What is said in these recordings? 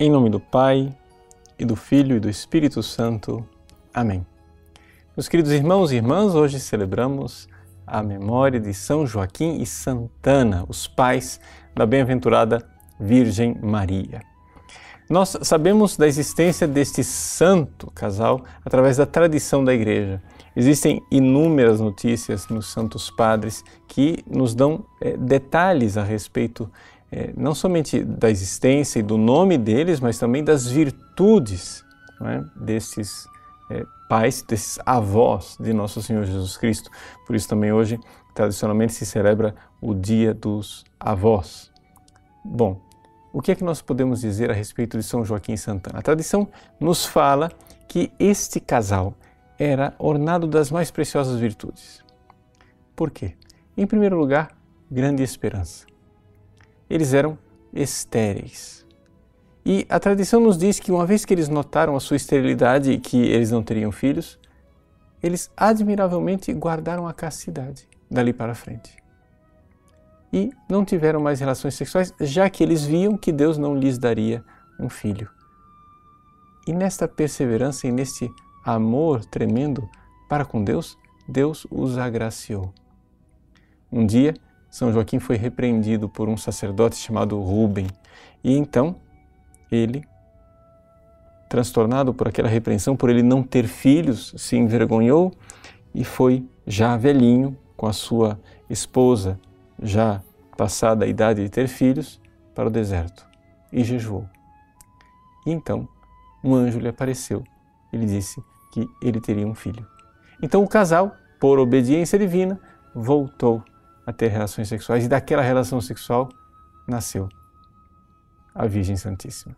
Em nome do Pai, e do Filho e do Espírito Santo. Amém. Meus queridos irmãos e irmãs, hoje celebramos a memória de São Joaquim e Santana, os pais da bem-aventurada Virgem Maria. Nós sabemos da existência deste santo casal através da tradição da Igreja. Existem inúmeras notícias nos Santos Padres que nos dão é, detalhes a respeito é, não somente da existência e do nome deles, mas também das virtudes é, desses é, pais, desses avós de Nosso Senhor Jesus Cristo. Por isso também hoje, tradicionalmente, se celebra o Dia dos Avós. Bom, o que é que nós podemos dizer a respeito de São Joaquim Santana? A tradição nos fala que este casal era ornado das mais preciosas virtudes. Por quê? Em primeiro lugar, grande esperança eles eram estéreis. E a tradição nos diz que uma vez que eles notaram a sua esterilidade e que eles não teriam filhos, eles admiravelmente guardaram a castidade dali para frente. E não tiveram mais relações sexuais, já que eles viam que Deus não lhes daria um filho. E nesta perseverança e neste amor tremendo para com Deus, Deus os agraciou. Um dia, são Joaquim foi repreendido por um sacerdote chamado Rubem. E então ele, transtornado por aquela repreensão, por ele não ter filhos, se envergonhou e foi já velhinho com a sua esposa, já passada a idade de ter filhos, para o deserto e jejuou. E então um anjo lhe apareceu e lhe disse que ele teria um filho. Então o casal, por obediência divina, voltou a ter relações sexuais e daquela relação sexual nasceu a Virgem Santíssima.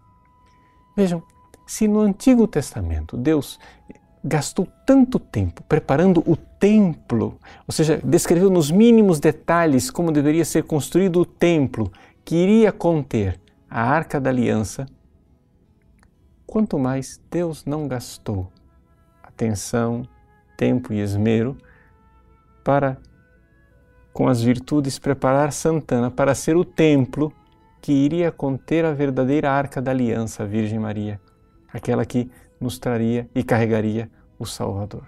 Vejam, se no Antigo Testamento Deus gastou tanto tempo preparando o templo, ou seja, descreveu nos mínimos detalhes como deveria ser construído o templo que iria conter a Arca da Aliança, quanto mais Deus não gastou atenção, tempo e esmero para com as virtudes, preparar Santana para ser o templo que iria conter a verdadeira arca da aliança, a Virgem Maria, aquela que nos traria e carregaria o Salvador.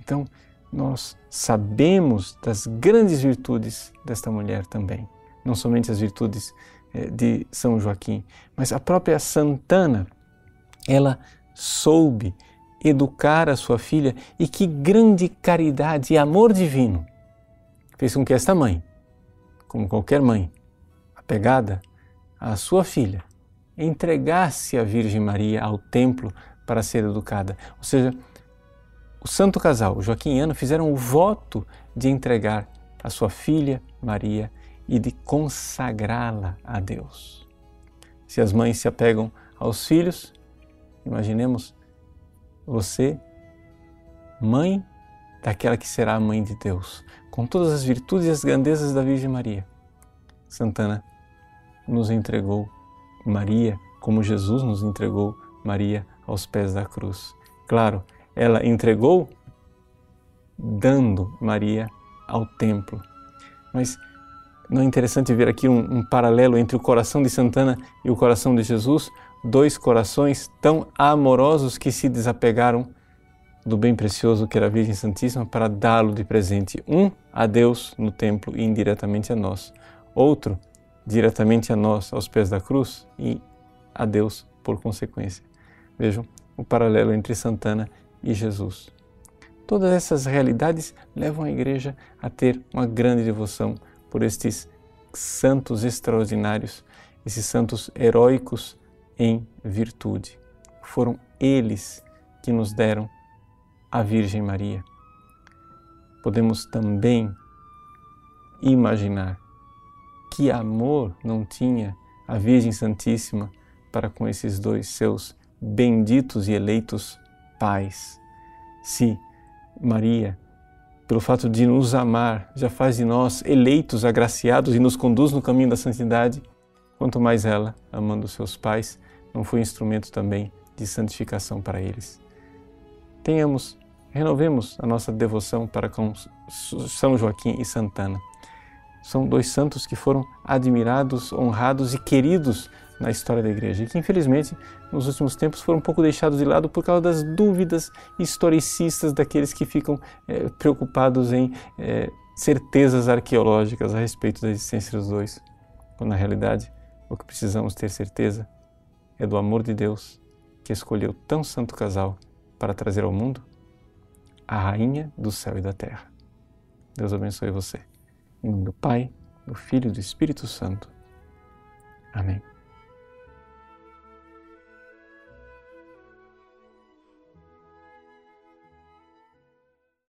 Então, nós sabemos das grandes virtudes desta mulher também, não somente as virtudes eh, de São Joaquim, mas a própria Santana, ela soube educar a sua filha e que grande caridade e amor divino fez com que esta mãe, como qualquer mãe, apegada à sua filha, entregasse a Virgem Maria ao templo para ser educada. Ou seja, o santo casal, Joaquim e Ana, fizeram o voto de entregar a sua filha Maria e de consagrá-la a Deus. Se as mães se apegam aos filhos, imaginemos você, mãe daquela que será a mãe de Deus, com todas as virtudes e as grandezas da Virgem Maria. Santana nos entregou Maria como Jesus nos entregou Maria aos pés da cruz. Claro, ela entregou dando Maria ao templo. Mas não é interessante ver aqui um, um, paralelo entre o coração de Santana e o coração de Jesus? Dois corações tão amorosos que se desapegaram do bem precioso que era a Virgem Santíssima para dá-lo de presente, um a Deus no templo e indiretamente a nós, outro diretamente a nós aos pés da cruz e a Deus por consequência. Vejam o paralelo entre Santana e Jesus. Todas essas realidades levam a igreja a ter uma grande devoção por estes santos extraordinários, esses santos heróicos em virtude. Foram eles que nos deram a Virgem Maria. Podemos também imaginar que amor não tinha a Virgem Santíssima para com esses dois seus benditos e eleitos pais. Se Maria, pelo fato de nos amar, já faz de nós eleitos, agraciados e nos conduz no caminho da santidade, quanto mais ela, amando seus pais, não foi instrumento também de santificação para eles. Tenhamos renovemos a nossa devoção para com São Joaquim e Santana. São dois santos que foram admirados, honrados e queridos na história da igreja e que, infelizmente, nos últimos tempos foram um pouco deixados de lado por causa das dúvidas historicistas daqueles que ficam é, preocupados em é, certezas arqueológicas a respeito da existência dos dois, quando na realidade o que precisamos ter certeza é do amor de Deus que escolheu tão santo casal para trazer ao mundo a rainha do céu e da terra. Deus abençoe você. Em nome do Pai, do Filho e do Espírito Santo. Amém.